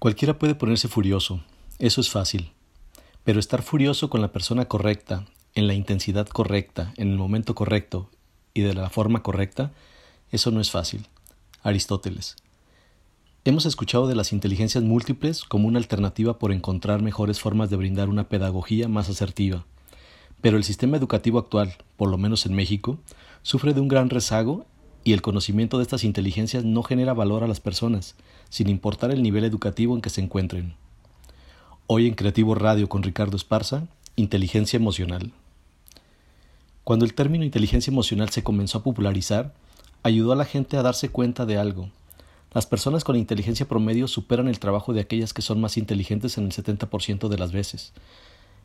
Cualquiera puede ponerse furioso, eso es fácil, pero estar furioso con la persona correcta, en la intensidad correcta, en el momento correcto y de la forma correcta, eso no es fácil. Aristóteles. Hemos escuchado de las inteligencias múltiples como una alternativa por encontrar mejores formas de brindar una pedagogía más asertiva. Pero el sistema educativo actual, por lo menos en México, sufre de un gran rezago y el conocimiento de estas inteligencias no genera valor a las personas, sin importar el nivel educativo en que se encuentren. Hoy en Creativo Radio con Ricardo Esparza, inteligencia emocional. Cuando el término inteligencia emocional se comenzó a popularizar, ayudó a la gente a darse cuenta de algo. Las personas con inteligencia promedio superan el trabajo de aquellas que son más inteligentes en el 70% de las veces.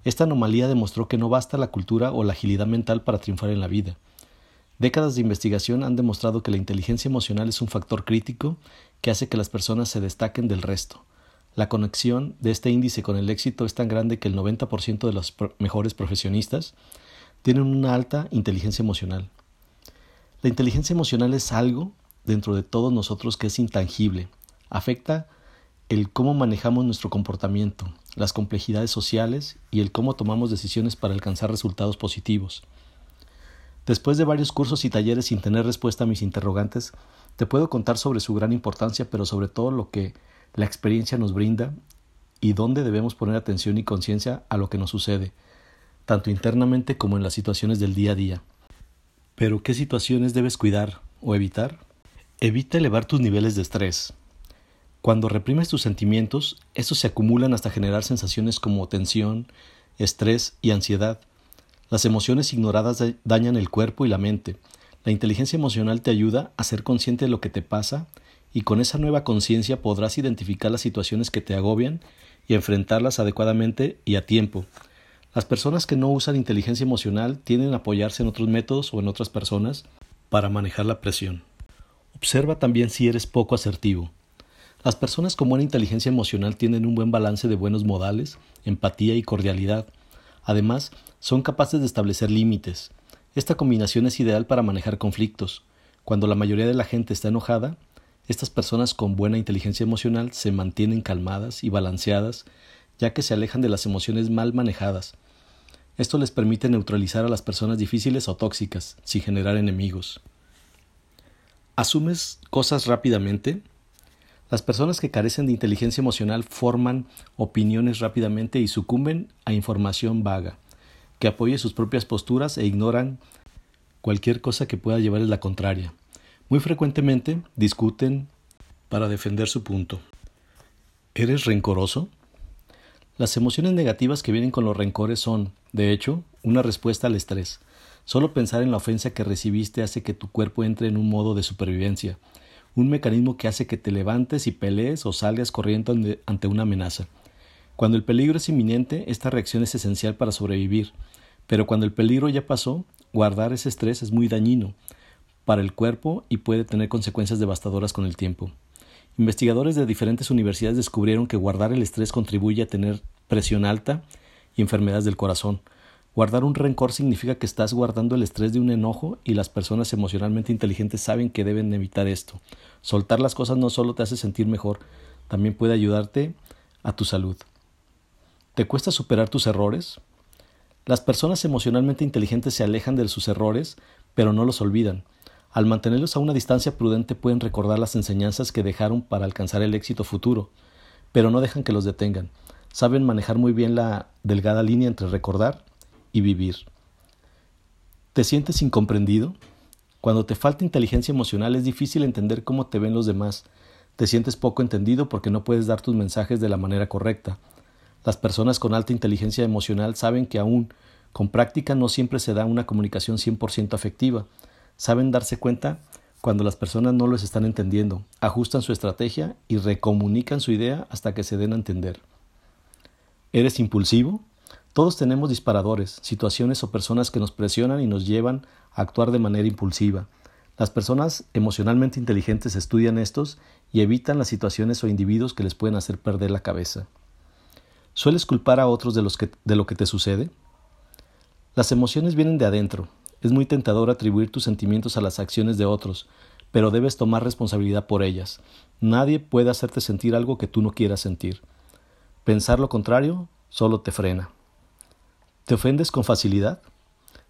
Esta anomalía demostró que no basta la cultura o la agilidad mental para triunfar en la vida. Décadas de investigación han demostrado que la inteligencia emocional es un factor crítico que hace que las personas se destaquen del resto. La conexión de este índice con el éxito es tan grande que el 90% de los mejores profesionistas tienen una alta inteligencia emocional. La inteligencia emocional es algo dentro de todos nosotros que es intangible. Afecta el cómo manejamos nuestro comportamiento, las complejidades sociales y el cómo tomamos decisiones para alcanzar resultados positivos. Después de varios cursos y talleres sin tener respuesta a mis interrogantes, te puedo contar sobre su gran importancia, pero sobre todo lo que la experiencia nos brinda y dónde debemos poner atención y conciencia a lo que nos sucede, tanto internamente como en las situaciones del día a día. Pero, ¿qué situaciones debes cuidar o evitar? Evita elevar tus niveles de estrés. Cuando reprimes tus sentimientos, estos se acumulan hasta generar sensaciones como tensión, estrés y ansiedad, las emociones ignoradas dañan el cuerpo y la mente. La inteligencia emocional te ayuda a ser consciente de lo que te pasa y con esa nueva conciencia podrás identificar las situaciones que te agobian y enfrentarlas adecuadamente y a tiempo. Las personas que no usan inteligencia emocional tienden a apoyarse en otros métodos o en otras personas para manejar la presión. Observa también si eres poco asertivo. Las personas con buena inteligencia emocional tienen un buen balance de buenos modales, empatía y cordialidad. Además, son capaces de establecer límites. Esta combinación es ideal para manejar conflictos. Cuando la mayoría de la gente está enojada, estas personas con buena inteligencia emocional se mantienen calmadas y balanceadas, ya que se alejan de las emociones mal manejadas. Esto les permite neutralizar a las personas difíciles o tóxicas, sin generar enemigos. ¿Asumes cosas rápidamente? Las personas que carecen de inteligencia emocional forman opiniones rápidamente y sucumben a información vaga que apoye sus propias posturas e ignoran cualquier cosa que pueda llevarles la contraria. Muy frecuentemente discuten para defender su punto. ¿Eres rencoroso? Las emociones negativas que vienen con los rencores son, de hecho, una respuesta al estrés. Solo pensar en la ofensa que recibiste hace que tu cuerpo entre en un modo de supervivencia, un mecanismo que hace que te levantes y pelees o salgas corriendo ante una amenaza. Cuando el peligro es inminente, esta reacción es esencial para sobrevivir, pero cuando el peligro ya pasó, guardar ese estrés es muy dañino para el cuerpo y puede tener consecuencias devastadoras con el tiempo. Investigadores de diferentes universidades descubrieron que guardar el estrés contribuye a tener presión alta y enfermedades del corazón. Guardar un rencor significa que estás guardando el estrés de un enojo y las personas emocionalmente inteligentes saben que deben evitar esto. Soltar las cosas no solo te hace sentir mejor, también puede ayudarte a tu salud. ¿Te cuesta superar tus errores? Las personas emocionalmente inteligentes se alejan de sus errores, pero no los olvidan. Al mantenerlos a una distancia prudente pueden recordar las enseñanzas que dejaron para alcanzar el éxito futuro, pero no dejan que los detengan. Saben manejar muy bien la delgada línea entre recordar y vivir. ¿Te sientes incomprendido? Cuando te falta inteligencia emocional es difícil entender cómo te ven los demás. Te sientes poco entendido porque no puedes dar tus mensajes de la manera correcta. Las personas con alta inteligencia emocional saben que aún con práctica no siempre se da una comunicación 100% afectiva. Saben darse cuenta cuando las personas no los están entendiendo, ajustan su estrategia y recomunican su idea hasta que se den a entender. ¿Eres impulsivo? Todos tenemos disparadores, situaciones o personas que nos presionan y nos llevan a actuar de manera impulsiva. Las personas emocionalmente inteligentes estudian estos y evitan las situaciones o individuos que les pueden hacer perder la cabeza. ¿Sueles culpar a otros de, lo que te sucede? Las emociones vienen de adentro. Es muy tentador atribuir tus sentimientos a las acciones de otros, pero debes tomar responsabilidad por ellas. Nadie puede hacerte sentir algo que tú no quieras sentir. Pensar lo contrario solo te frena. ¿Te ofendes con facilidad?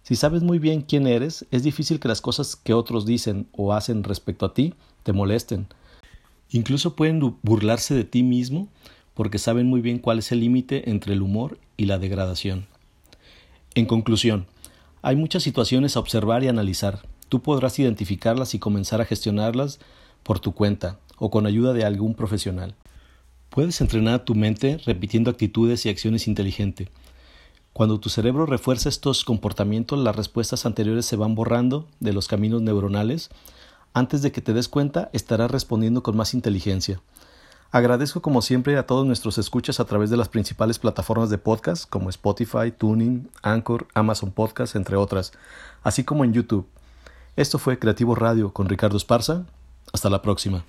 Si sabes muy bien quién eres, es difícil que las cosas que otros dicen o hacen respecto a ti te molesten. Incluso pueden burlarse de ti mismo porque saben muy bien cuál es el límite entre el humor y la degradación. En conclusión, hay muchas situaciones a observar y analizar. Tú podrás identificarlas y comenzar a gestionarlas por tu cuenta o con ayuda de algún profesional. Puedes entrenar tu mente repitiendo actitudes y acciones inteligentes. Cuando tu cerebro refuerza estos comportamientos, las respuestas anteriores se van borrando de los caminos neuronales. Antes de que te des cuenta, estarás respondiendo con más inteligencia. Agradezco como siempre a todos nuestros escuchas a través de las principales plataformas de podcast como Spotify, Tuning, Anchor, Amazon Podcast, entre otras, así como en YouTube. Esto fue Creativo Radio con Ricardo Esparza. Hasta la próxima.